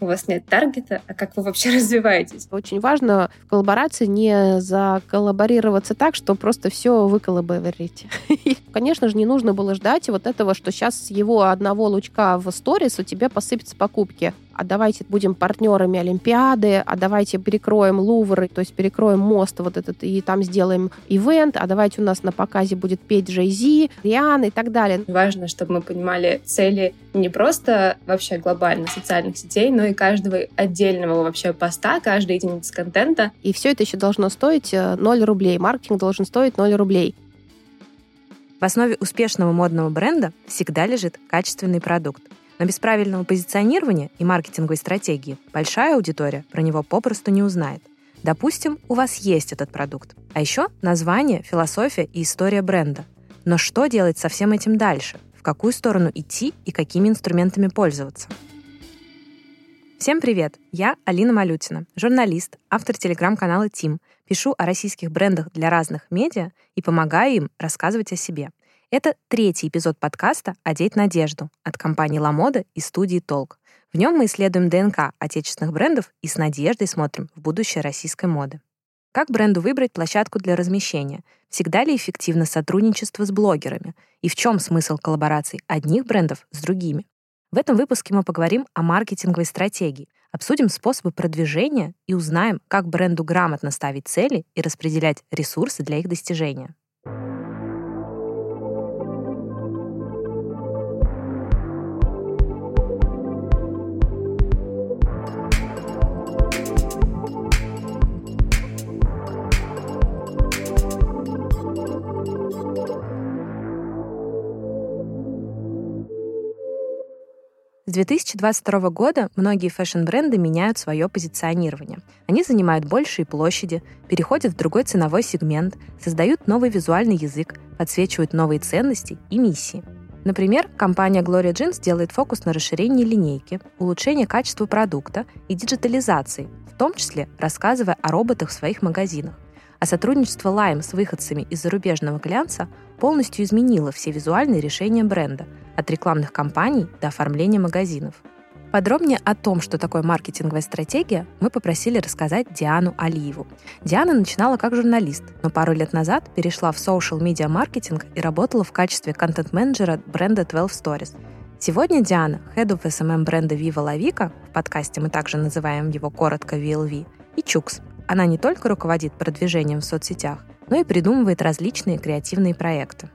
У вас нет таргета, а как вы вообще развиваетесь? Очень важно в коллаборации не заколлаборироваться так, что просто все вы коллаборите. Конечно же, не нужно было ждать вот этого, что сейчас с его одного лучка в сторис у тебя посыпятся покупки а давайте будем партнерами Олимпиады, а давайте перекроем Лувр, то есть перекроем мост вот этот, и там сделаем ивент, а давайте у нас на показе будет петь Джей Зи, Риан и так далее. Важно, чтобы мы понимали цели не просто вообще глобально социальных сетей, но и каждого отдельного вообще поста, каждой единицы контента. И все это еще должно стоить 0 э, рублей. Маркетинг должен стоить 0 рублей. В основе успешного модного бренда всегда лежит качественный продукт. Но без правильного позиционирования и маркетинговой стратегии большая аудитория про него попросту не узнает. Допустим, у вас есть этот продукт. А еще название, философия и история бренда. Но что делать со всем этим дальше? В какую сторону идти и какими инструментами пользоваться? Всем привет! Я Алина Малютина, журналист, автор телеграм-канала «Тим». Пишу о российских брендах для разных медиа и помогаю им рассказывать о себе. Это третий эпизод подкаста «Одеть надежду» от компании «Ламода» и студии «Толк». В нем мы исследуем ДНК отечественных брендов и с надеждой смотрим в будущее российской моды. Как бренду выбрать площадку для размещения? Всегда ли эффективно сотрудничество с блогерами? И в чем смысл коллабораций одних брендов с другими? В этом выпуске мы поговорим о маркетинговой стратегии, обсудим способы продвижения и узнаем, как бренду грамотно ставить цели и распределять ресурсы для их достижения. 2022 года многие fashion-бренды меняют свое позиционирование. Они занимают большие площади, переходят в другой ценовой сегмент, создают новый визуальный язык, подсвечивают новые ценности и миссии. Например, компания Gloria Jeans делает фокус на расширении линейки, улучшении качества продукта и диджитализации, в том числе рассказывая о роботах в своих магазинах. А сотрудничество Lime с выходцами из зарубежного глянца полностью изменило все визуальные решения бренда, от рекламных кампаний до оформления магазинов. Подробнее о том, что такое маркетинговая стратегия, мы попросили рассказать Диану Алиеву. Диана начинала как журналист, но пару лет назад перешла в media маркетинг и работала в качестве контент-менеджера бренда 12 Stories. Сегодня Диана – head of SMM бренда Viva La Vica, в подкасте мы также называем его коротко VLV, и Чукс. Она не только руководит продвижением в соцсетях, но и придумывает различные креативные проекты.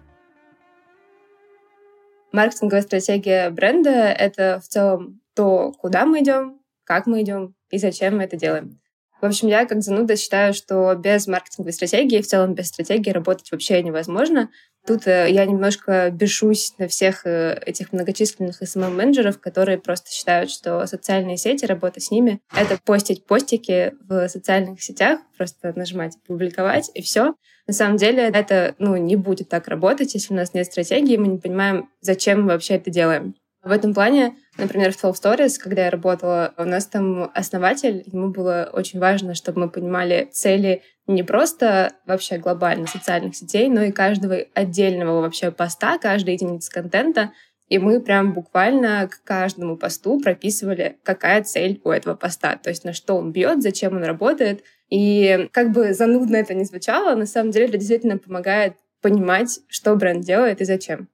Маркетинговая стратегия бренда — это в целом то, куда мы идем, как мы идем и зачем мы это делаем. В общем, я как зануда считаю, что без маркетинговой стратегии, в целом без стратегии работать вообще невозможно. Тут э, я немножко бешусь на всех э, этих многочисленных SMM-менеджеров, которые просто считают, что социальные сети, работа с ними — это постить постики в социальных сетях, просто нажимать «публиковать» и все. На самом деле это ну, не будет так работать, если у нас нет стратегии, мы не понимаем, зачем мы вообще это делаем. В этом плане, например, в 12 Stories, когда я работала, у нас там основатель, ему было очень важно, чтобы мы понимали цели не просто вообще глобально социальных сетей, но и каждого отдельного вообще поста, каждой единицы контента. И мы прям буквально к каждому посту прописывали, какая цель у этого поста, то есть на что он бьет, зачем он работает. И как бы занудно это не звучало, на самом деле это действительно помогает понимать, что бренд делает и зачем.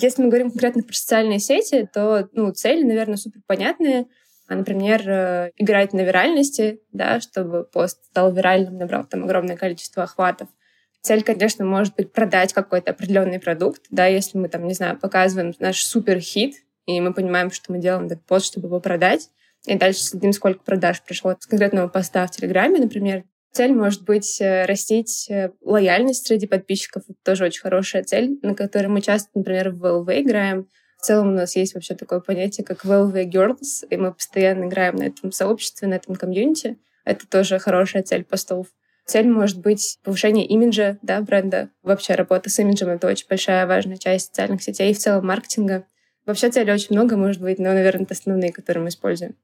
Если мы говорим конкретно про социальные сети, то ну, цели, наверное, супер понятные. А, например, э, играть на виральности, да, чтобы пост стал виральным, набрал там огромное количество охватов. Цель, конечно, может быть продать какой-то определенный продукт, да, если мы там, не знаю, показываем наш супер хит, и мы понимаем, что мы делаем этот пост, чтобы его продать, и дальше следим, сколько продаж пришло с конкретного поста в Телеграме, например, Цель может быть э, растить э, лояльность среди подписчиков. Это тоже очень хорошая цель, на которой мы часто, например, в VLV играем. В целом у нас есть вообще такое понятие, как VLV Girls, и мы постоянно играем на этом сообществе, на этом комьюнити. Это тоже хорошая цель постов. Цель может быть повышение имиджа да, бренда. Вообще работа с имиджем — это очень большая важная часть социальных сетей и в целом маркетинга. Вообще целей очень много может быть, но, наверное, это основные, которые мы используем.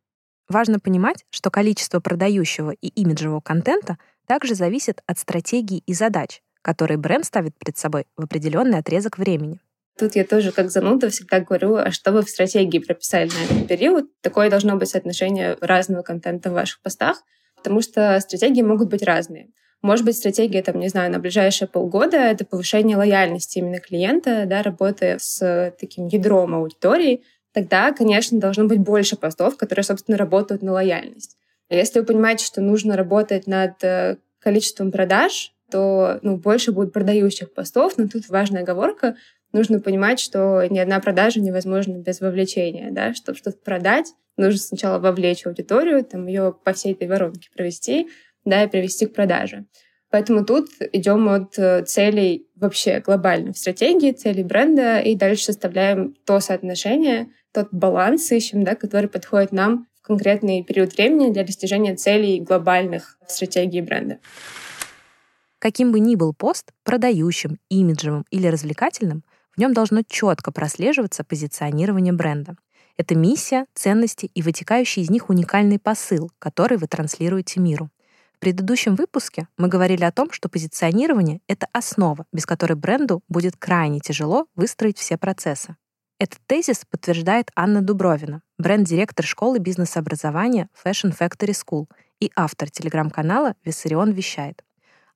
Важно понимать, что количество продающего и имиджевого контента также зависит от стратегии и задач, которые бренд ставит перед собой в определенный отрезок времени. Тут я тоже как зануда всегда говорю, а что вы в стратегии прописали на этот период? Такое должно быть соотношение разного контента в ваших постах, потому что стратегии могут быть разные. Может быть, стратегия, там, не знаю, на ближайшие полгода — это повышение лояльности именно клиента, да, работая с таким ядром аудитории, тогда, конечно, должно быть больше постов, которые, собственно, работают на лояльность. А если вы понимаете, что нужно работать над э, количеством продаж, то ну, больше будет продающих постов, но тут важная оговорка. Нужно понимать, что ни одна продажа невозможна без вовлечения. Да? Чтобы что-то продать, нужно сначала вовлечь аудиторию, там, ее по всей этой воронке провести, да, и привести к продаже. Поэтому тут идем от э, целей вообще глобально в стратегии, целей бренда, и дальше составляем то соотношение, тот баланс ищем, да, который подходит нам в конкретный период времени для достижения целей глобальных стратегии бренда. Каким бы ни был пост, продающим, имиджевым или развлекательным, в нем должно четко прослеживаться позиционирование бренда. Это миссия, ценности и вытекающий из них уникальный посыл, который вы транслируете миру. Предыдущем выпуске мы говорили о том, что позиционирование — это основа, без которой бренду будет крайне тяжело выстроить все процессы. Этот тезис подтверждает Анна Дубровина, бренд-директор школы бизнес-образования Fashion Factory School и автор телеграм-канала «Виссарион вещает».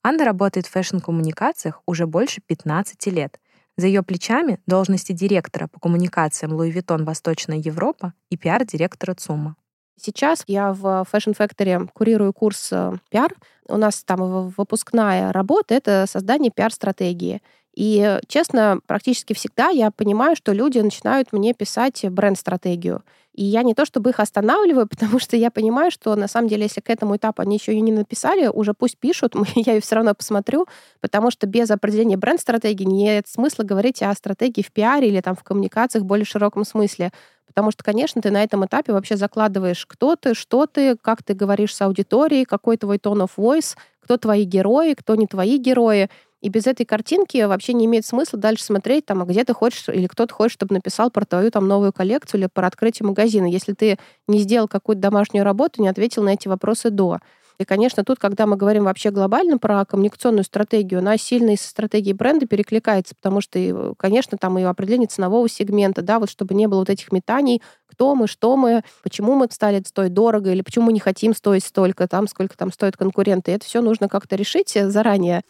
Анна работает в фэшн-коммуникациях уже больше 15 лет. За ее плечами должности директора по коммуникациям Louis Vuitton Восточная Европа и пиар-директора ЦУМа. Сейчас я в Fashion Factory курирую курс э, пиар. У нас там выпускная работа — это создание пиар-стратегии. И, честно, практически всегда я понимаю, что люди начинают мне писать бренд-стратегию. И я не то чтобы их останавливаю, потому что я понимаю, что на самом деле, если к этому этапу они еще и не написали, уже пусть пишут, я ее все равно посмотрю, потому что без определения бренд-стратегии нет смысла говорить о стратегии в пиаре или там в коммуникациях в более широком смысле. Потому что, конечно, ты на этом этапе вообще закладываешь, кто ты, что ты, как ты говоришь с аудиторией, какой твой tone of voice, кто твои герои, кто не твои герои. И без этой картинки вообще не имеет смысла дальше смотреть, там, а где ты хочешь, или кто-то хочет, чтобы написал про твою там новую коллекцию или про открытие магазина, если ты не сделал какую-то домашнюю работу, не ответил на эти вопросы до. И, конечно, тут, когда мы говорим вообще глобально про коммуникационную стратегию, она сильно и со стратегией бренда перекликается, потому что, конечно, там и определение ценового сегмента, да, вот чтобы не было вот этих метаний, кто мы, что мы, почему мы стали стоить дорого, или почему мы не хотим стоить столько, там, сколько там стоят конкуренты. И это все нужно как-то решить заранее.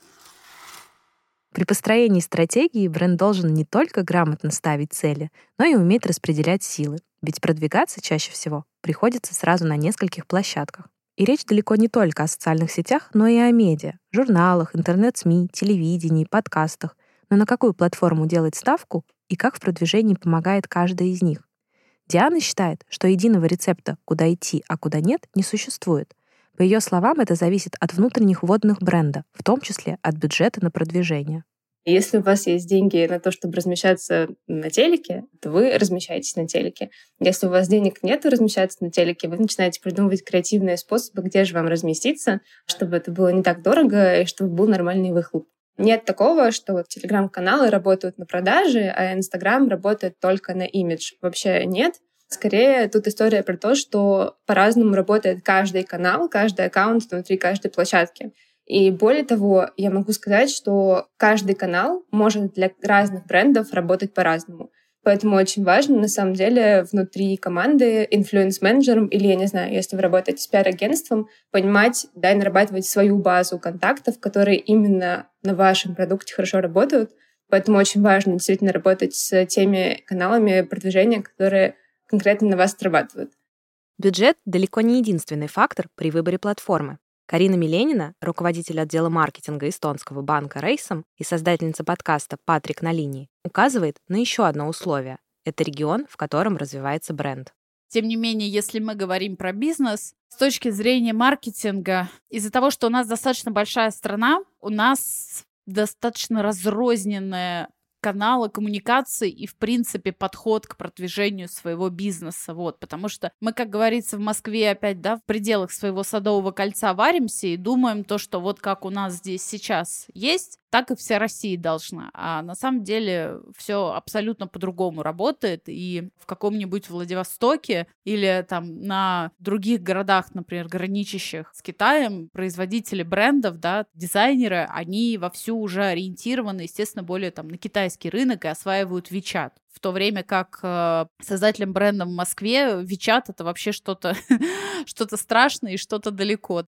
При построении стратегии бренд должен не только грамотно ставить цели, но и уметь распределять силы, ведь продвигаться чаще всего приходится сразу на нескольких площадках. И речь далеко не только о социальных сетях, но и о медиа, журналах, интернет-СМИ, телевидении, подкастах. Но на какую платформу делать ставку и как в продвижении помогает каждая из них. Диана считает, что единого рецепта, куда идти, а куда нет, не существует. По ее словам, это зависит от внутренних вводных бренда, в том числе от бюджета на продвижение. Если у вас есть деньги на то, чтобы размещаться на телеке, то вы размещаетесь на телеке. Если у вас денег нет размещаться на телеке, вы начинаете придумывать креативные способы, где же вам разместиться, чтобы это было не так дорого и чтобы был нормальный выхлоп. Нет такого, что вот телеграм-каналы работают на продаже, а Инстаграм работает только на имидж. Вообще нет. Скорее, тут история про то, что по-разному работает каждый канал, каждый аккаунт внутри каждой площадки. И более того, я могу сказать, что каждый канал может для разных брендов работать по-разному. Поэтому очень важно, на самом деле, внутри команды инфлюенс-менеджером или, я не знаю, если вы работаете с пиар-агентством, понимать, да, и нарабатывать свою базу контактов, которые именно на вашем продукте хорошо работают. Поэтому очень важно действительно работать с теми каналами продвижения, которые конкретно на вас срабатывают. Бюджет далеко не единственный фактор при выборе платформы. Карина Миленина, руководитель отдела маркетинга эстонского банка Рейсом и создательница подкаста «Патрик на линии», указывает на еще одно условие. Это регион, в котором развивается бренд. Тем не менее, если мы говорим про бизнес, с точки зрения маркетинга, из-за того, что у нас достаточно большая страна, у нас достаточно разрозненная канала коммуникации и, в принципе, подход к продвижению своего бизнеса. Вот, потому что мы, как говорится, в Москве опять, да, в пределах своего садового кольца варимся и думаем то, что вот как у нас здесь сейчас есть, так и вся Россия должна. А на самом деле все абсолютно по-другому работает. И в каком-нибудь Владивостоке или там на других городах, например, граничащих с Китаем, производители брендов, да, дизайнеры, они вовсю уже ориентированы, естественно, более там на китайский рынок и осваивают WeChat в то время как э, создателям бренда в Москве WeChat это вообще что-то что-то страшное и что-то далеко.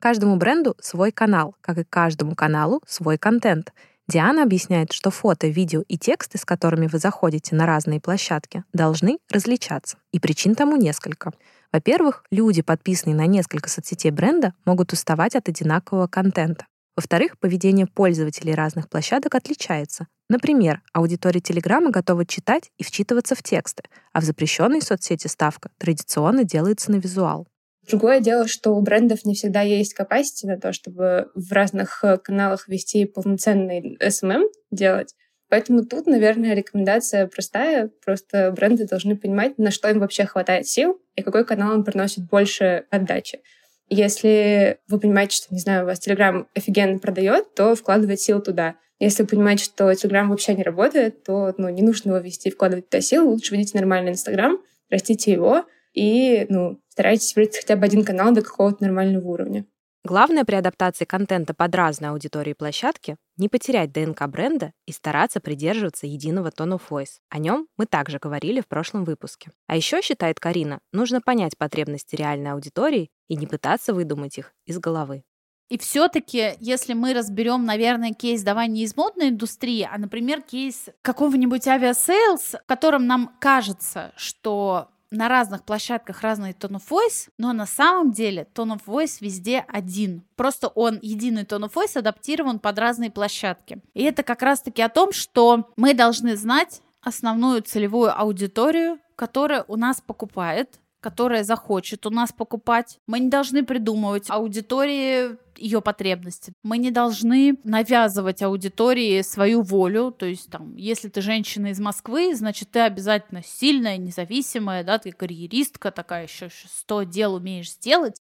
Каждому бренду свой канал, как и каждому каналу свой контент. Диана объясняет, что фото, видео и тексты, с которыми вы заходите на разные площадки, должны различаться. И причин тому несколько. Во-первых, люди, подписанные на несколько соцсетей бренда, могут уставать от одинакового контента. Во-вторых, поведение пользователей разных площадок отличается. Например, аудитория Телеграма готова читать и вчитываться в тексты, а в запрещенной соцсети ставка традиционно делается на визуал. Другое дело, что у брендов не всегда есть capacity на то, чтобы в разных э, каналах вести полноценный SMM делать. Поэтому тут, наверное, рекомендация простая. Просто бренды должны понимать, на что им вообще хватает сил и какой канал им приносит больше отдачи. Если вы понимаете, что, не знаю, у вас Telegram офигенно продает, то вкладывать сил туда. Если вы понимаете, что Telegram вообще не работает, то ну, не нужно его вести, вкладывать туда сил. Лучше ведите нормальный Инстаграм, растите его, и ну, старайтесь выбрать хотя бы один канал до какого-то нормального уровня. Главное при адаптации контента под разные аудитории площадки — не потерять ДНК бренда и стараться придерживаться единого tone of voice. О нем мы также говорили в прошлом выпуске. А еще, считает Карина, нужно понять потребности реальной аудитории и не пытаться выдумать их из головы. И все-таки, если мы разберем, наверное, кейс давай не из модной индустрии, а, например, кейс какого-нибудь авиасейлс, в котором нам кажется, что на разных площадках разный tone of voice, но на самом деле tone of voice везде один. Просто он, единый tone of voice, адаптирован под разные площадки. И это как раз-таки о том, что мы должны знать основную целевую аудиторию, которая у нас покупает, которая захочет у нас покупать. Мы не должны придумывать аудитории ее потребности. Мы не должны навязывать аудитории свою волю. То есть, там, если ты женщина из Москвы, значит, ты обязательно сильная, независимая, да, ты карьеристка, такая еще 100 дел умеешь сделать.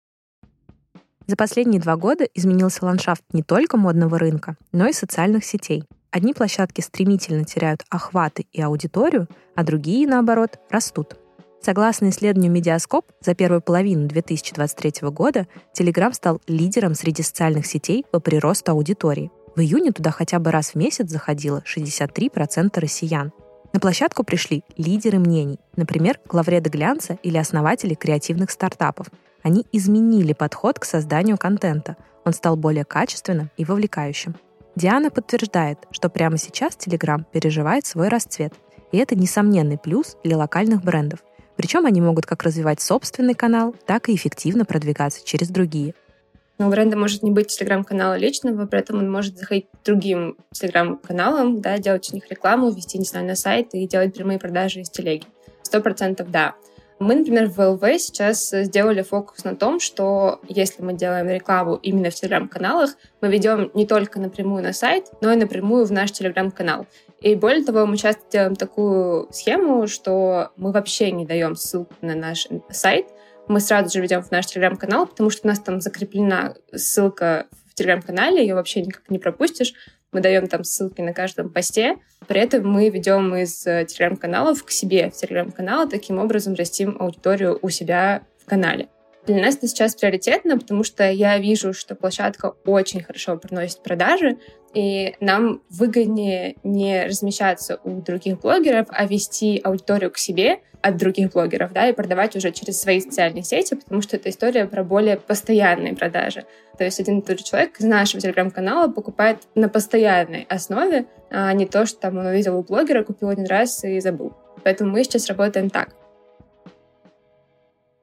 За последние два года изменился ландшафт не только модного рынка, но и социальных сетей. Одни площадки стремительно теряют охваты и аудиторию, а другие, наоборот, растут. Согласно исследованию Медиаскоп, за первую половину 2023 года Telegram стал лидером среди социальных сетей по приросту аудитории. В июне туда хотя бы раз в месяц заходило 63% россиян. На площадку пришли лидеры мнений, например, главреды глянца или основатели креативных стартапов. Они изменили подход к созданию контента. Он стал более качественным и вовлекающим. Диана подтверждает, что прямо сейчас Telegram переживает свой расцвет. И это несомненный плюс для локальных брендов – причем они могут как развивать собственный канал, так и эффективно продвигаться через другие. Но у бренда может не быть телеграм-канала личного, при этом он может заходить к другим телеграм-каналам, да, делать у них рекламу, вести, не знаю, на сайт и делать прямые продажи из телеги. Сто процентов да. Мы, например, в ЛВ сейчас сделали фокус на том, что если мы делаем рекламу именно в телеграм-каналах, мы ведем не только напрямую на сайт, но и напрямую в наш телеграм-канал. И более того, мы часто делаем такую схему, что мы вообще не даем ссылку на наш сайт, мы сразу же ведем в наш телеграм-канал, потому что у нас там закреплена ссылка в телеграм-канале, ее вообще никак не пропустишь. Мы даем там ссылки на каждом посте. При этом мы ведем из телеграм-каналов к себе в телеграм-канал, таким образом растим аудиторию у себя в канале. Для нас это сейчас приоритетно, потому что я вижу, что площадка очень хорошо приносит продажи, и нам выгоднее не размещаться у других блогеров, а вести аудиторию к себе от других блогеров, да, и продавать уже через свои социальные сети, потому что это история про более постоянные продажи. То есть один и тот же человек из нашего телеграм-канала покупает на постоянной основе, а не то, что там он увидел у блогера, купил один раз и забыл. Поэтому мы сейчас работаем так.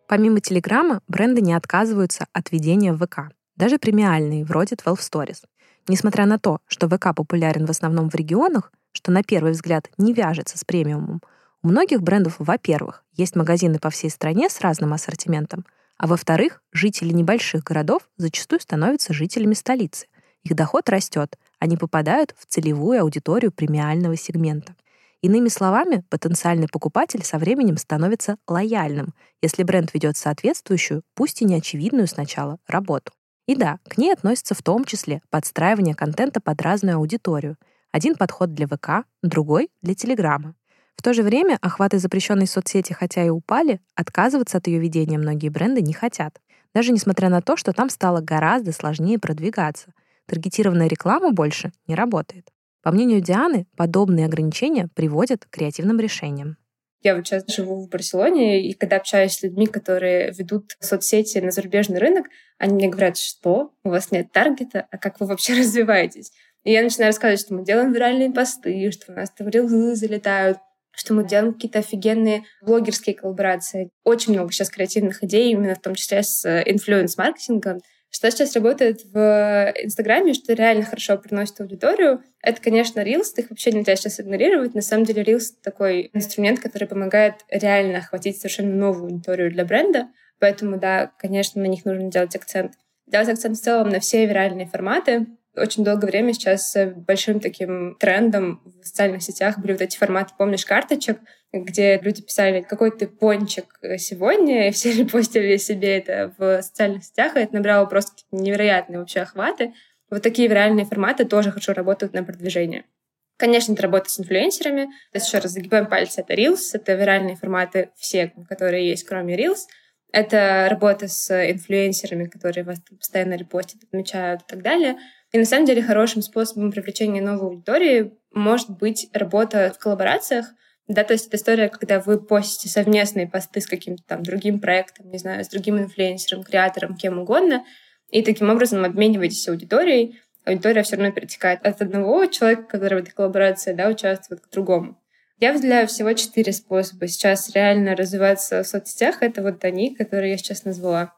Помимо Телеграма, бренды не отказываются от ведения ВК, даже премиальные, вроде 12 Stories. Несмотря на то, что ВК популярен в основном в регионах, что на первый взгляд не вяжется с премиумом, у многих брендов, во-первых, есть магазины по всей стране с разным ассортиментом, а во-вторых, жители небольших городов зачастую становятся жителями столицы. Их доход растет, они попадают в целевую аудиторию премиального сегмента. Иными словами, потенциальный покупатель со временем становится лояльным, если бренд ведет соответствующую, пусть и неочевидную сначала, работу. И да, к ней относится в том числе подстраивание контента под разную аудиторию. Один подход для ВК, другой — для Телеграма. В то же время охваты запрещенной соцсети хотя и упали, отказываться от ее ведения многие бренды не хотят. Даже несмотря на то, что там стало гораздо сложнее продвигаться. Таргетированная реклама больше не работает. По мнению Дианы, подобные ограничения приводят к креативным решениям. Я вот сейчас живу в Барселоне, и когда общаюсь с людьми, которые ведут соцсети на зарубежный рынок, они мне говорят, что у вас нет таргета, а как вы вообще развиваетесь? И я начинаю рассказывать, что мы делаем виральные посты, что у нас там рилы залетают, что мы делаем какие-то офигенные блогерские коллаборации. Очень много сейчас креативных идей, именно в том числе с э, инфлюенс-маркетингом. Что сейчас работает в Инстаграме, что реально хорошо приносит аудиторию, это, конечно, Reels. Их вообще нельзя сейчас игнорировать. На самом деле Reels — такой инструмент, который помогает реально охватить совершенно новую аудиторию для бренда. Поэтому, да, конечно, на них нужно делать акцент. Делать акцент в целом на все виральные форматы. Очень долгое время сейчас большим таким трендом в социальных сетях были вот эти форматы, помнишь, карточек, где люди писали, какой ты пончик сегодня, и все репостили себе это в социальных сетях, и это набрало просто невероятные вообще охваты. Вот такие виральные форматы тоже хорошо работают на продвижение. Конечно, это работа с инфлюенсерами. То есть, еще раз, загибаем пальцы. Это Reels, это виральные форматы все, которые есть, кроме Reels. Это работа с инфлюенсерами, которые вас постоянно репостят, отмечают и так далее. И на самом деле хорошим способом привлечения новой аудитории может быть работа в коллаборациях, да, то есть это история, когда вы постите совместные посты с каким-то там другим проектом, не знаю, с другим инфлюенсером, креатором, кем угодно, и таким образом обмениваетесь аудиторией. Аудитория все равно перетекает от одного человека, который в этой коллаборации, да, участвует, к другому. Я выделяю всего четыре способа сейчас реально развиваться в соцсетях. Это вот они, которые я сейчас назвала.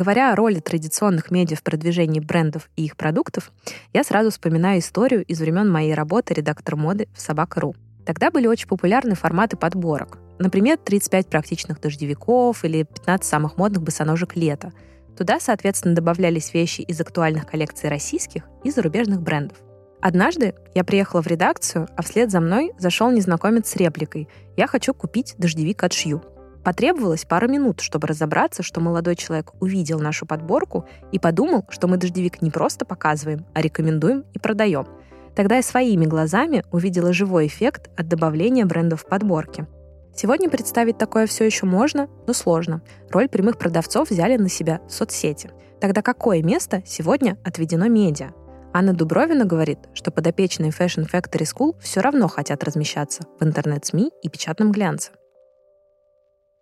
Говоря о роли традиционных медиа в продвижении брендов и их продуктов, я сразу вспоминаю историю из времен моей работы редактор моды в Собака.ру. Тогда были очень популярны форматы подборок. Например, 35 практичных дождевиков или 15 самых модных босоножек лета. Туда, соответственно, добавлялись вещи из актуальных коллекций российских и зарубежных брендов. Однажды я приехала в редакцию, а вслед за мной зашел незнакомец с репликой «Я хочу купить дождевик от Шью». Потребовалось пару минут, чтобы разобраться, что молодой человек увидел нашу подборку и подумал, что мы дождевик не просто показываем, а рекомендуем и продаем. Тогда я своими глазами увидела живой эффект от добавления брендов в подборке. Сегодня представить такое все еще можно, но сложно. Роль прямых продавцов взяли на себя соцсети. Тогда какое место сегодня отведено медиа? Анна Дубровина говорит, что подопечные Fashion Factory School все равно хотят размещаться в интернет-СМИ и печатном глянце.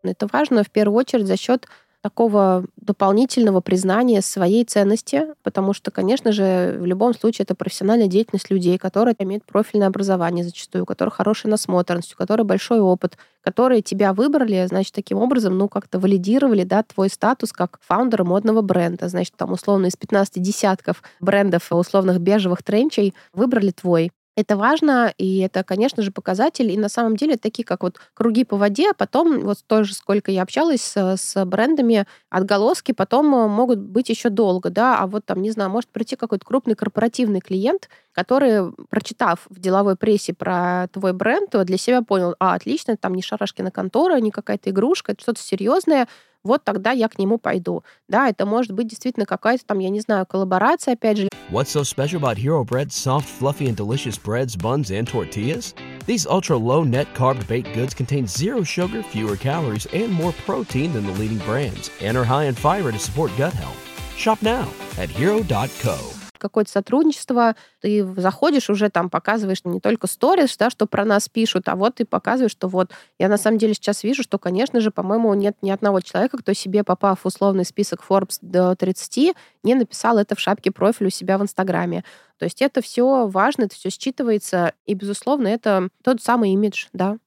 Это важно в первую очередь за счет такого дополнительного признания своей ценности, потому что, конечно же, в любом случае это профессиональная деятельность людей, которые имеют профильное образование зачастую, у которых хорошая насмотренность, у которых большой опыт, которые тебя выбрали, значит, таким образом, ну, как-то валидировали, да, твой статус как фаундера модного бренда. Значит, там, условно, из 15 десятков брендов условных бежевых тренчей выбрали твой. Это важно, и это, конечно же, показатель. И на самом деле такие, как вот круги по воде, а потом, вот тоже сколько я общалась с, с брендами, отголоски потом э, могут быть еще долго, да, а вот там, не знаю, может прийти какой-то крупный корпоративный клиент, который, прочитав в деловой прессе про твой бренд, для себя понял, а, отлично, там не шарашкина контора, не какая-то игрушка, это что-то серьезное, вот тогда я к нему пойду. Да, это может быть действительно какая-то там, я не знаю, коллаборация, опять же. What's so special about Hero Bread's soft, fluffy, and delicious breads, buns, and tortillas? These ultra low net carb baked goods contain zero sugar, fewer calories, and more protein than the leading brands, and are high in fiber to support gut health. Shop now at hero.co. какое-то сотрудничество, ты заходишь, уже там показываешь не только сторис, да, что про нас пишут, а вот ты показываешь, что вот я на самом деле сейчас вижу, что, конечно же, по-моему, нет ни одного человека, кто себе, попав в условный список Forbes до 30, не написал это в шапке профиля у себя в Инстаграме. То есть это все важно, это все считывается, и, безусловно, это тот самый имидж, да.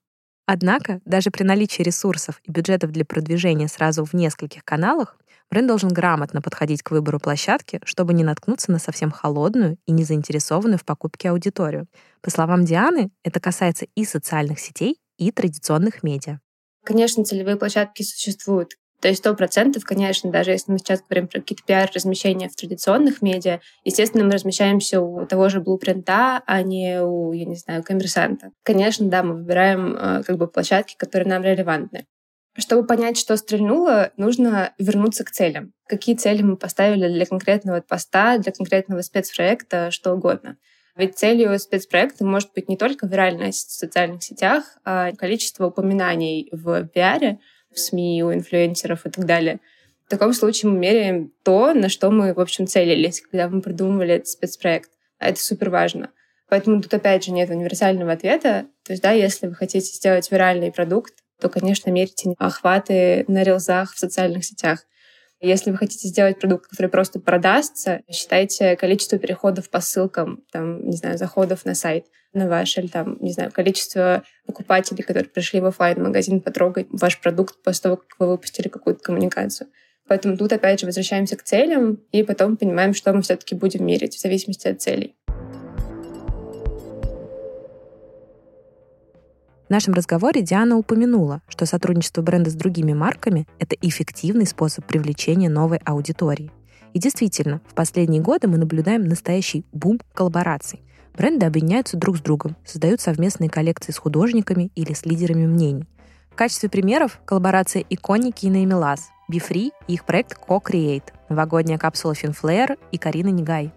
Однако, даже при наличии ресурсов и бюджетов для продвижения сразу в нескольких каналах, Бренд должен грамотно подходить к выбору площадки, чтобы не наткнуться на совсем холодную и не заинтересованную в покупке аудиторию. По словам Дианы, это касается и социальных сетей, и традиционных медиа. Конечно, целевые площадки существуют. То есть сто процентов, конечно, даже если мы сейчас говорим про какие-то пиар-размещения в традиционных медиа, естественно, мы размещаемся у того же блупринта, а не у, я не знаю, коммерсанта. Конечно, да, мы выбираем э, как бы площадки, которые нам релевантны. Чтобы понять, что стрельнуло, нужно вернуться к целям. Какие цели мы поставили для конкретного поста, для конкретного спецпроекта, что угодно. Ведь целью спецпроекта может быть не только виральность в социальных сетях, а количество упоминаний в пиаре, в СМИ, у инфлюенсеров и так далее. В таком случае мы меряем то, на что мы, в общем, целились, когда мы придумывали этот спецпроект. А это супер важно. Поэтому тут, опять же, нет универсального ответа. То есть, да, если вы хотите сделать виральный продукт, то, конечно, мерьте охваты на рилзах в социальных сетях. Если вы хотите сделать продукт, который просто продастся, считайте количество переходов по ссылкам, там, не знаю, заходов на сайт на ваш, или там, не знаю, количество покупателей, которые пришли в офлайн магазин потрогать ваш продукт после того, как вы выпустили какую-то коммуникацию. Поэтому тут, опять же, возвращаемся к целям и потом понимаем, что мы все-таки будем мерить в зависимости от целей. В нашем разговоре Диана упомянула, что сотрудничество бренда с другими марками — это эффективный способ привлечения новой аудитории. И действительно, в последние годы мы наблюдаем настоящий бум коллабораций. Бренды объединяются друг с другом, создают совместные коллекции с художниками или с лидерами мнений. В качестве примеров коллаборация Иконики и Неймилас, Бифри и их проект Co-Create, новогодняя капсула Финфлеер и Карина Нигай.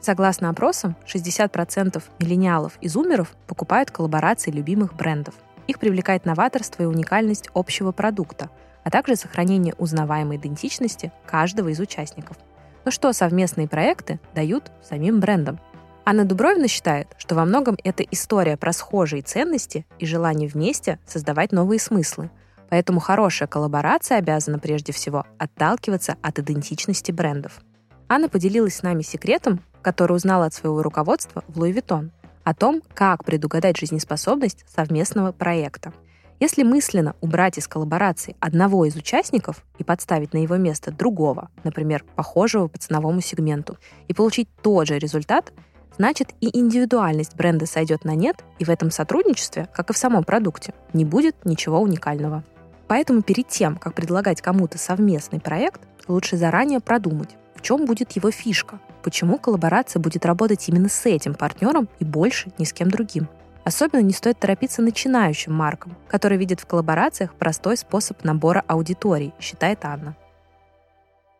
Согласно опросам, 60% миллениалов и зумеров покупают коллаборации любимых брендов. Их привлекает новаторство и уникальность общего продукта, а также сохранение узнаваемой идентичности каждого из участников. Но что совместные проекты дают самим брендам? Анна Дубровина считает, что во многом это история про схожие ценности и желание вместе создавать новые смыслы. Поэтому хорошая коллаборация обязана прежде всего отталкиваться от идентичности брендов. Анна поделилась с нами секретом, который узнала от своего руководства в Луи Виттон, о том, как предугадать жизнеспособность совместного проекта. Если мысленно убрать из коллаборации одного из участников и подставить на его место другого, например, похожего по ценовому сегменту, и получить тот же результат, значит и индивидуальность бренда сойдет на нет, и в этом сотрудничестве, как и в самом продукте, не будет ничего уникального. Поэтому перед тем, как предлагать кому-то совместный проект, лучше заранее продумать, в чем будет его фишка, почему коллаборация будет работать именно с этим партнером и больше ни с кем другим. Особенно не стоит торопиться начинающим маркам, которые видят в коллаборациях простой способ набора аудиторий, считает Анна.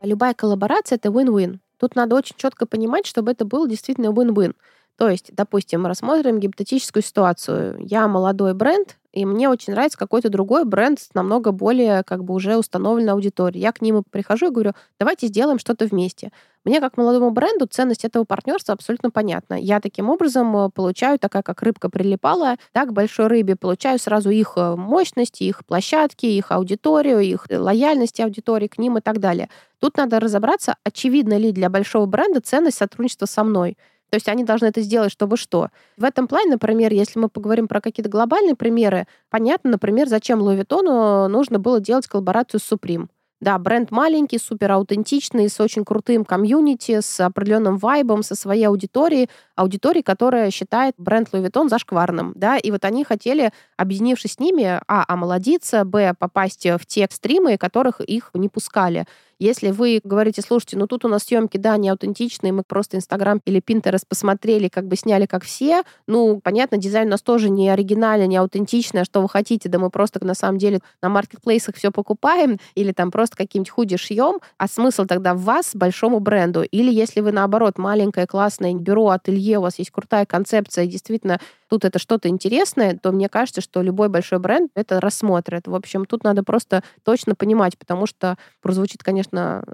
Любая коллаборация — это win-win. Тут надо очень четко понимать, чтобы это был действительно win-win. То есть, допустим, рассмотрим гипотетическую ситуацию. Я молодой бренд, и мне очень нравится какой-то другой бренд с намного более как бы уже установленной аудиторией. Я к ним прихожу и говорю, давайте сделаем что-то вместе. Мне как молодому бренду ценность этого партнерства абсолютно понятна. Я таким образом э, получаю, такая как рыбка прилипала, так большой рыбе получаю сразу их э, мощности, их площадки, их аудиторию, их лояльность аудитории к ним и так далее. Тут надо разобраться, очевидно ли для большого бренда ценность сотрудничества со мной. То есть они должны это сделать, чтобы что? В этом плане, например, если мы поговорим про какие-то глобальные примеры, понятно, например, зачем Виттону нужно было делать коллаборацию с Supreme. Да, бренд маленький, супер аутентичный, с очень крутым комьюнити, с определенным вайбом, со своей аудиторией, аудиторией, которая считает бренд Louis Vuitton зашкварным, да, и вот они хотели, объединившись с ними, а, омолодиться, б, попасть в те стримы, которых их не пускали. Если вы говорите, слушайте, ну тут у нас съемки, да, не аутентичные, мы просто Инстаграм или Пинтерес посмотрели, как бы сняли как все, ну, понятно, дизайн у нас тоже не оригинальный, не аутентичный, а что вы хотите, да мы просто на самом деле на маркетплейсах все покупаем или там просто каким-нибудь худи шьем, а смысл тогда в вас большому бренду? Или если вы, наоборот, маленькое классное бюро, ателье, у вас есть крутая концепция, действительно тут это что-то интересное, то мне кажется, что любой большой бренд это рассмотрит. В общем, тут надо просто точно понимать, потому что прозвучит, конечно,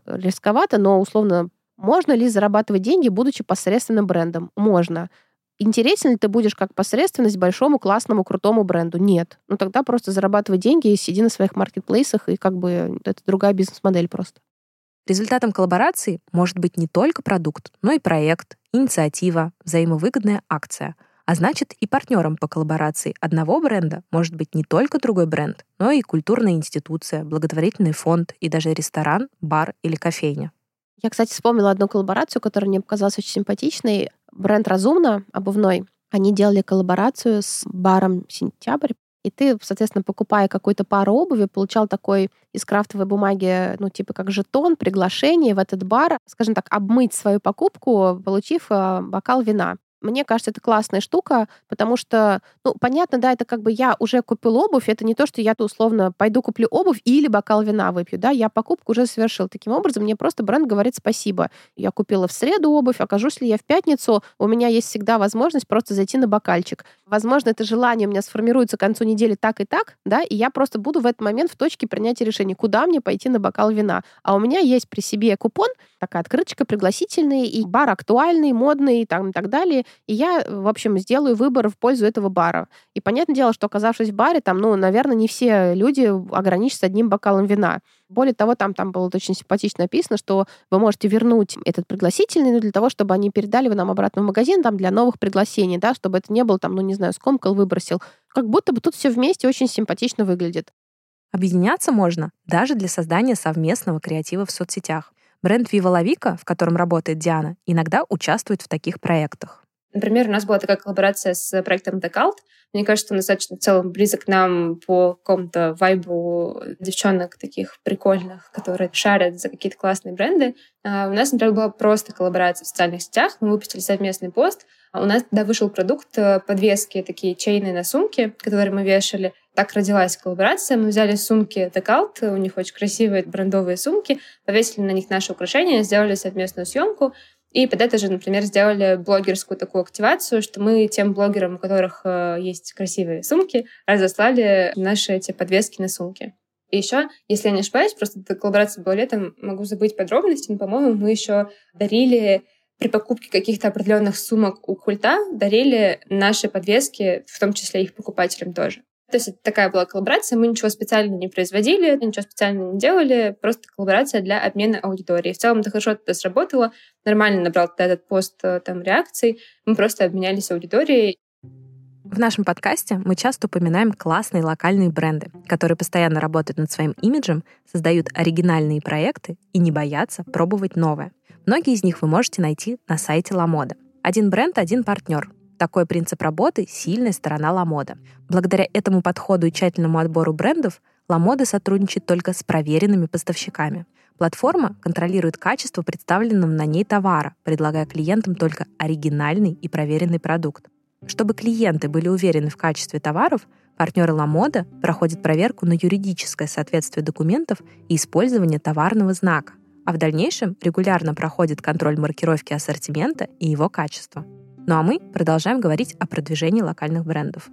рисковато, но условно можно ли зарабатывать деньги, будучи посредственным брендом? Можно. Интересен ли ты будешь как посредственность большому, классному, крутому бренду? Нет. Ну тогда просто зарабатывай деньги и сиди на своих маркетплейсах, и как бы это другая бизнес-модель просто. Результатом коллаборации может быть не только продукт, но и проект, инициатива, взаимовыгодная акция — а значит, и партнером по коллаборации одного бренда может быть не только другой бренд, но и культурная институция, благотворительный фонд и даже ресторан, бар или кофейня. Я, кстати, вспомнила одну коллаборацию, которая мне показалась очень симпатичной. Бренд «Разумно» обувной. Они делали коллаборацию с баром «Сентябрь». И ты, соответственно, покупая какую-то пару обуви, получал такой из крафтовой бумаги, ну, типа как жетон, приглашение в этот бар, скажем так, обмыть свою покупку, получив э, бокал вина. Мне кажется, это классная штука, потому что, ну, понятно, да, это как бы я уже купил обувь, это не то, что я условно пойду куплю обувь или бокал вина выпью, да, я покупку уже совершил. Таким образом, мне просто бренд говорит спасибо. Я купила в среду обувь, окажусь ли я в пятницу, у меня есть всегда возможность просто зайти на бокальчик. Возможно, это желание у меня сформируется к концу недели так и так, да, и я просто буду в этот момент в точке принятия решения, куда мне пойти на бокал вина. А у меня есть при себе купон, такая открыточка пригласительный, и бар актуальный, модный, и, там, и так далее. И я, в общем, сделаю выбор в пользу этого бара. И понятное дело, что оказавшись в баре, там, ну, наверное, не все люди ограничатся одним бокалом вина. Более того, там, там было очень симпатично написано, что вы можете вернуть этот пригласительный ну, для того, чтобы они передали вы нам обратно в магазин там, для новых пригласений, да, чтобы это не было там, ну, не знаю, скомкал, выбросил. Как будто бы тут все вместе очень симпатично выглядит. Объединяться можно даже для создания совместного креатива в соцсетях. Бренд Viva La Vica, в котором работает Диана, иногда участвует в таких проектах. Например, у нас была такая коллаборация с проектом The Cult. Мне кажется, он достаточно в целом близок к нам по какому-то вайбу девчонок таких прикольных, которые шарят за какие-то классные бренды. А у нас, например, была просто коллаборация в социальных сетях. Мы выпустили совместный пост. А у нас тогда вышел продукт э, подвески, такие чейные на сумки, которые мы вешали. Так родилась коллаборация. Мы взяли сумки Cult, у них очень красивые брендовые сумки, повесили на них наши украшения, сделали совместную съемку. И под это же, например, сделали блогерскую такую активацию, что мы тем блогерам, у которых э, есть красивые сумки, разослали наши эти подвески на сумки. И еще, если я не ошибаюсь, просто эта коллаборация была летом, могу забыть подробности, но, по-моему, мы еще дарили при покупке каких-то определенных сумок у культа, дарили наши подвески, в том числе их покупателям тоже. То есть это такая была коллаборация, мы ничего специально не производили, ничего специально не делали, просто коллаборация для обмена аудиторией. В целом это хорошо это сработало, нормально набрал этот пост э, там реакций, мы просто обменялись аудиторией. В нашем подкасте мы часто упоминаем классные локальные бренды, которые постоянно работают над своим имиджем, создают оригинальные проекты и не боятся пробовать новое. Многие из них вы можете найти на сайте Ламода. Один бренд, один партнер. Такой принцип работы — сильная сторона Ламода. Благодаря этому подходу и тщательному отбору брендов Ламода сотрудничает только с проверенными поставщиками. Платформа контролирует качество представленного на ней товара, предлагая клиентам только оригинальный и проверенный продукт. Чтобы клиенты были уверены в качестве товаров, партнеры Ламода проходят проверку на юридическое соответствие документов и использование товарного знака, а в дальнейшем регулярно проходит контроль маркировки ассортимента и его качества. Ну а мы продолжаем говорить о продвижении локальных брендов.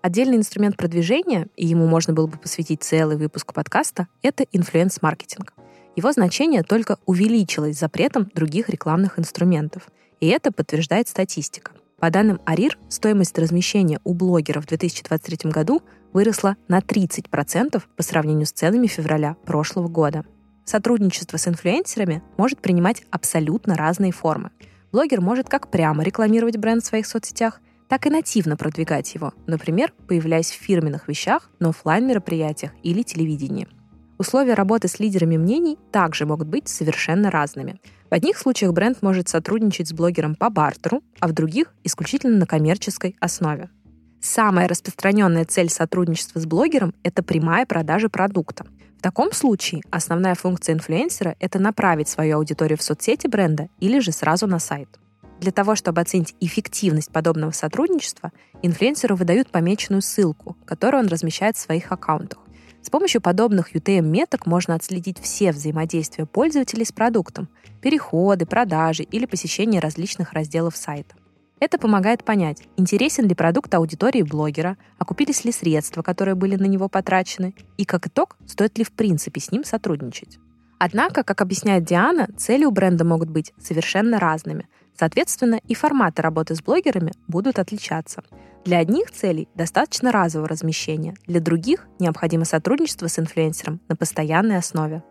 Отдельный инструмент продвижения, и ему можно было бы посвятить целый выпуск подкаста, это инфлюенс-маркетинг. Его значение только увеличилось запретом других рекламных инструментов. И это подтверждает статистика. По данным АРИР, стоимость размещения у блогеров в 2023 году выросла на 30% по сравнению с ценами февраля прошлого года. Сотрудничество с инфлюенсерами может принимать абсолютно разные формы. Блогер может как прямо рекламировать бренд в своих соцсетях, так и нативно продвигать его, например, появляясь в фирменных вещах, на офлайн мероприятиях или телевидении. Условия работы с лидерами мнений также могут быть совершенно разными. В одних случаях бренд может сотрудничать с блогером по бартеру, а в других — исключительно на коммерческой основе. Самая распространенная цель сотрудничества с блогером — это прямая продажа продукта. В таком случае основная функция инфлюенсера — это направить свою аудиторию в соцсети бренда или же сразу на сайт. Для того, чтобы оценить эффективность подобного сотрудничества, инфлюенсеру выдают помеченную ссылку, которую он размещает в своих аккаунтах. С помощью подобных UTM-меток можно отследить все взаимодействия пользователей с продуктом, переходы, продажи или посещение различных разделов сайта. Это помогает понять, интересен ли продукт аудитории блогера, окупились ли средства, которые были на него потрачены, и, как итог, стоит ли в принципе с ним сотрудничать. Однако, как объясняет Диана, цели у бренда могут быть совершенно разными. Соответственно, и форматы работы с блогерами будут отличаться. Для одних целей достаточно разового размещения, для других необходимо сотрудничество с инфлюенсером на постоянной основе.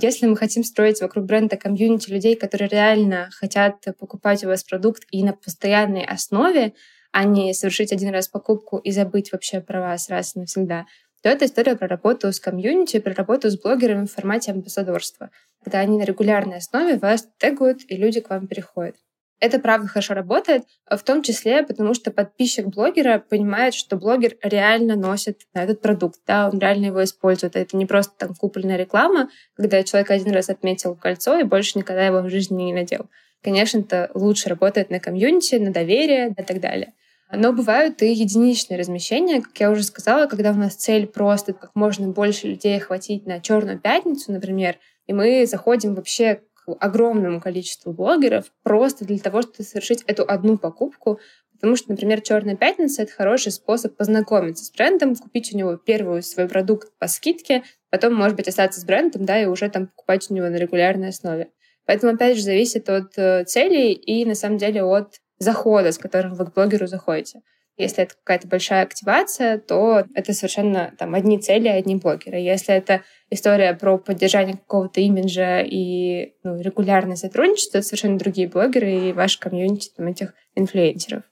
Если мы хотим строить вокруг бренда комьюнити людей, которые реально хотят покупать у вас продукт и на постоянной основе, а не совершить один раз покупку и забыть вообще про вас раз и навсегда, то это история про работу с комьюнити, про работу с блогерами в формате амбассадорства, когда они на регулярной основе вас тегают, и люди к вам переходят. Это правда хорошо работает, в том числе потому, что подписчик блогера понимает, что блогер реально носит этот продукт, да, он реально его использует. Это не просто там купленная реклама, когда человек один раз отметил кольцо и больше никогда его в жизни не надел. Конечно, это лучше работает на комьюнити, на доверие и так далее. Но бывают и единичные размещения, как я уже сказала, когда у нас цель просто как можно больше людей охватить на Черную пятницу, например, и мы заходим вообще огромному количеству блогеров просто для того, чтобы совершить эту одну покупку, Потому что, например, Черная пятница это хороший способ познакомиться с брендом, купить у него первый свой продукт по скидке, потом, может быть, остаться с брендом, да, и уже там покупать у него на регулярной основе. Поэтому, опять же, зависит от э, целей и, на самом деле, от захода, с которым вы к блогеру заходите. Если это какая-то большая активация, то это совершенно там одни цели, одни блогеры. Если это история про поддержание какого-то имиджа и ну, регулярное сотрудничество, это совершенно другие блогеры и ваш комьюнити там, этих инфлюенсеров.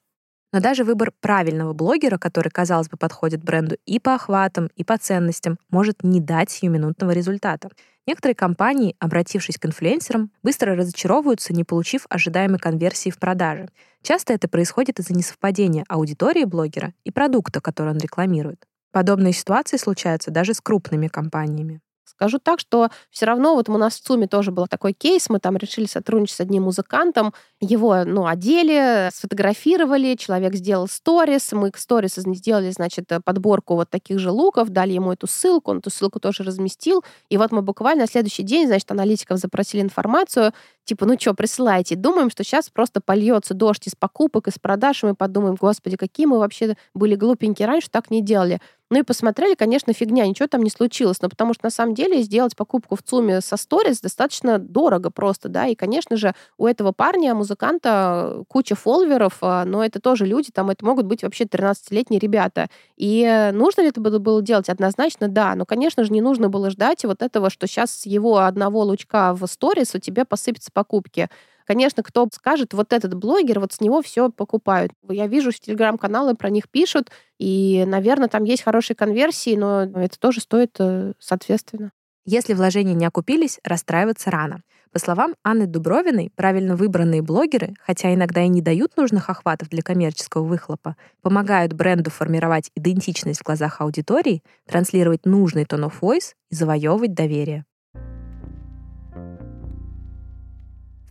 Но даже выбор правильного блогера, который, казалось бы, подходит бренду и по охватам, и по ценностям, может не дать сиюминутного результата. Некоторые компании, обратившись к инфлюенсерам, быстро разочаровываются, не получив ожидаемой конверсии в продаже. Часто это происходит из-за несовпадения аудитории блогера и продукта, который он рекламирует. Подобные ситуации случаются даже с крупными компаниями. Скажу так, что все равно вот у нас в ЦУМе тоже был такой кейс, мы там решили сотрудничать с одним музыкантом, его, ну, одели, сфотографировали, человек сделал сторис, мы к сторис сделали, значит, подборку вот таких же луков, дали ему эту ссылку, он эту ссылку тоже разместил, и вот мы буквально на следующий день, значит, аналитиков запросили информацию, типа, ну что, присылайте. Думаем, что сейчас просто польется дождь из покупок, из продаж, и мы подумаем, господи, какие мы вообще были глупенькие раньше, так не делали. Ну и посмотрели, конечно, фигня, ничего там не случилось. Но потому что на самом деле сделать покупку в ЦУМе со сторис достаточно дорого просто, да. И, конечно же, у этого парня, музыканта, куча фолловеров, а, но это тоже люди, там это могут быть вообще 13-летние ребята. И нужно ли это было делать? Однозначно, да. Но, конечно же, не нужно было ждать вот этого, что сейчас с его одного лучка в сторис у тебя посыпятся покупки. Конечно, кто скажет, вот этот блогер, вот с него все покупают. Я вижу, что телеграм-каналы про них пишут, и, наверное, там есть хорошие конверсии, но это тоже стоит э, соответственно. Если вложения не окупились, расстраиваться рано. По словам Анны Дубровиной, правильно выбранные блогеры, хотя иногда и не дают нужных охватов для коммерческого выхлопа, помогают бренду формировать идентичность в глазах аудитории, транслировать нужный tone of voice и завоевывать доверие.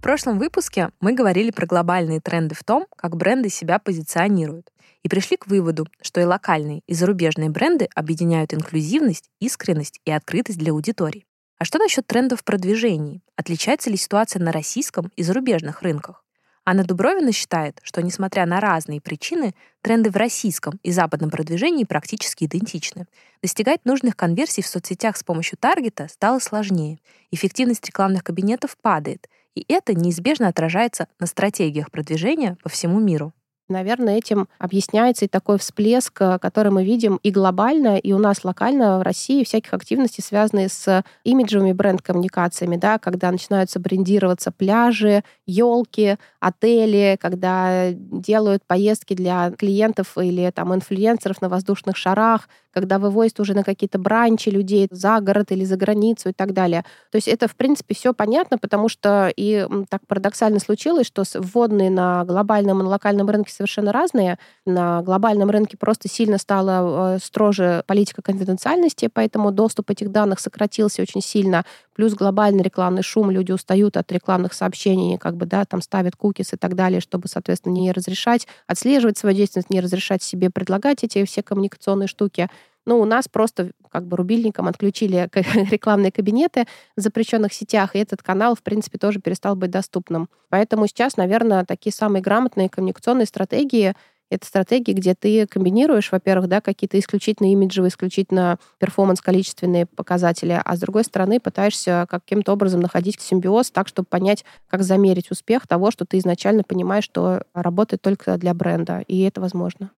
Прошлом выпуске мы говорили про глобальные тренды в том, как бренды себя позиционируют, и пришли к выводу, что и локальные, и зарубежные бренды объединяют инклюзивность, искренность и открытость для аудитории. А что насчет трендов в продвижении? Отличается ли ситуация на российском и зарубежных рынках? Анна Дубровина считает, что, несмотря на разные причины, тренды в российском и западном продвижении практически идентичны. Достигать нужных конверсий в соцсетях с помощью таргета стало сложнее. Эффективность рекламных кабинетов падает, и это неизбежно отражается на стратегиях продвижения по всему миру. Наверное, этим объясняется и такой всплеск, э, который мы видим и глобально, и у нас локально в России всяких активностей, связанных с имиджевыми бренд-коммуникациями, да, когда начинаются брендироваться пляжи, елки, отели, когда делают поездки для клиентов или там инфлюенсеров на воздушных шарах, когда вывозят уже на какие-то бранчи людей за город или за границу и так далее. То есть это, в принципе, все понятно, потому что и так парадоксально случилось, что вводные на глобальном и на локальном рынке совершенно разные. На глобальном рынке просто сильно стала э, строже политика конфиденциальности, поэтому доступ этих данных сократился очень сильно. Плюс глобальный рекламный шум, люди устают от рекламных сообщений, как бы, да, там ставят кукис и так далее, чтобы, соответственно, не разрешать отслеживать свою деятельность, не разрешать себе предлагать эти все коммуникационные штуки. Ну, у нас просто как бы рубильником отключили рекламные кабинеты в запрещенных сетях, и этот канал, в принципе, тоже перестал быть доступным. Поэтому сейчас, наверное, такие самые грамотные коммуникационные стратегии это стратегии, где ты комбинируешь, во-первых, да, какие-то исключительно имиджевые, исключительно перформанс-количественные показатели, а с другой стороны пытаешься каким-то образом находить симбиоз так, чтобы понять, как замерить успех того, что ты изначально понимаешь, что работает только для бренда, и это возможно.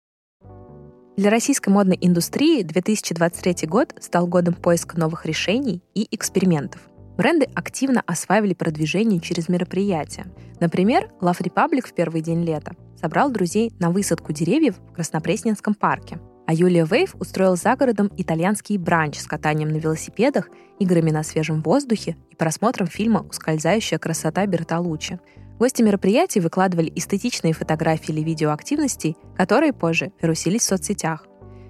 Для российской модной индустрии 2023 год стал годом поиска новых решений и экспериментов. Бренды активно осваивали продвижение через мероприятия. Например, Love Republic в первый день лета собрал друзей на высадку деревьев в Краснопресненском парке. А Юлия Вейв устроил за городом итальянский бранч с катанием на велосипедах, играми на свежем воздухе и просмотром фильма «Ускользающая красота Бертолуччи», Гости мероприятий выкладывали эстетичные фотографии или видео активностей, которые позже вирусились в соцсетях.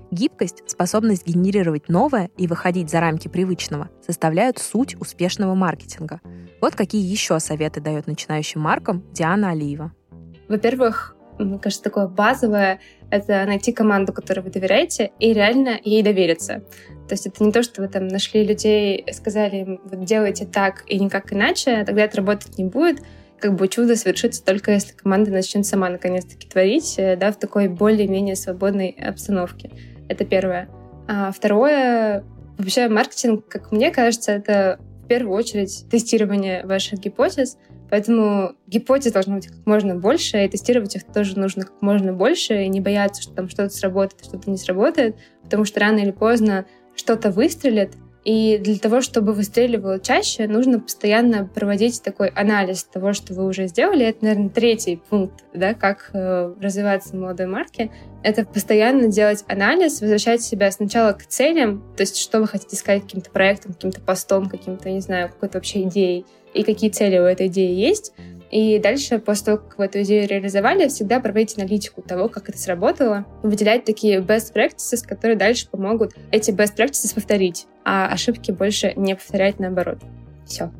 Гибкость, способность генерировать новое и выходить за рамки привычного составляют суть успешного маркетинга. Вот какие еще советы дает начинающим маркам Диана Алиева. Во-первых, мне кажется, такое базовое — это найти команду, которой вы доверяете, и реально ей довериться. То есть это не то, что вы там нашли людей, сказали им, вот делайте так и никак иначе, тогда это работать не будет как бы чудо совершится только если команда начнет сама наконец-таки творить, э, да, в такой более-менее свободной обстановке. Это первое. А второе, вообще маркетинг, как мне кажется, это в первую очередь тестирование ваших гипотез, Поэтому гипотез должно быть как можно больше, и тестировать их тоже нужно как можно больше, и не бояться, что там что-то сработает, что-то не сработает, потому что рано или поздно что-то выстрелит, и для того, чтобы выстреливало чаще, нужно постоянно проводить такой анализ того, что вы уже сделали. Это, наверное, третий пункт, да, как э, развиваться молодой марке. Это постоянно делать анализ, возвращать себя сначала к целям, то есть что вы хотите сказать каким-то проектом, каким-то постом, каким-то, не знаю, какой-то вообще идеей, и какие цели у этой идеи есть. И дальше, после того, как вы эту идею реализовали, всегда проводить аналитику того, как это сработало, выделять такие best practices, которые дальше помогут эти best practices повторить, а ошибки больше не повторять наоборот. Все.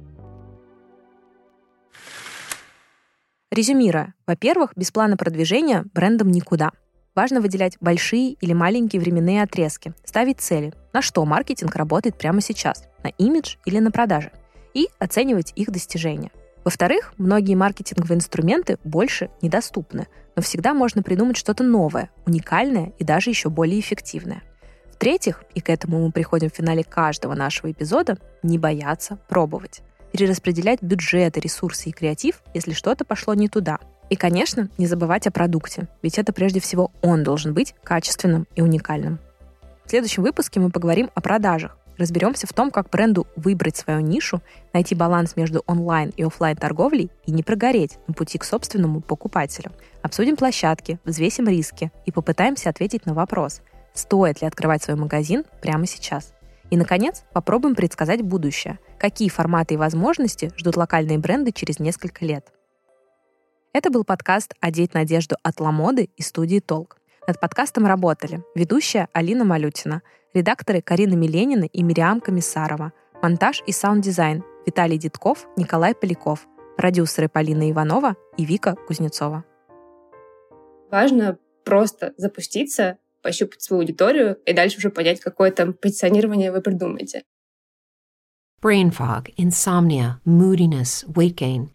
Резюмируя, во-первых, без плана продвижения брендом никуда. Важно выделять большие или маленькие временные отрезки, ставить цели, на что маркетинг работает прямо сейчас, на имидж или на продажи, и оценивать их достижения – во-вторых, многие маркетинговые инструменты больше недоступны, но всегда можно придумать что-то новое, уникальное и даже еще более эффективное. В-третьих, и к этому мы приходим в финале каждого нашего эпизода, не бояться пробовать. Перераспределять бюджеты, ресурсы и креатив, если что-то пошло не туда. И, конечно, не забывать о продукте, ведь это прежде всего он должен быть качественным и уникальным. В следующем выпуске мы поговорим о продажах, Разберемся в том, как бренду выбрать свою нишу, найти баланс между онлайн и офлайн торговлей и не прогореть на пути к собственному покупателю. Обсудим площадки, взвесим риски и попытаемся ответить на вопрос, стоит ли открывать свой магазин прямо сейчас. И, наконец, попробуем предсказать будущее. Какие форматы и возможности ждут локальные бренды через несколько лет. Это был подкаст «Одеть надежду» от Lamoda и студии «Толк». Над подкастом работали ведущая Алина Малютина, редакторы Карина Миленина и Мириам Комиссарова, монтаж и саунд-дизайн Виталий Дедков, Николай Поляков, продюсеры Полина Иванова и Вика Кузнецова. Важно просто запуститься, пощупать свою аудиторию и дальше уже понять, какое там позиционирование вы придумаете. Brain fog, insomnia, moodiness, weight gain.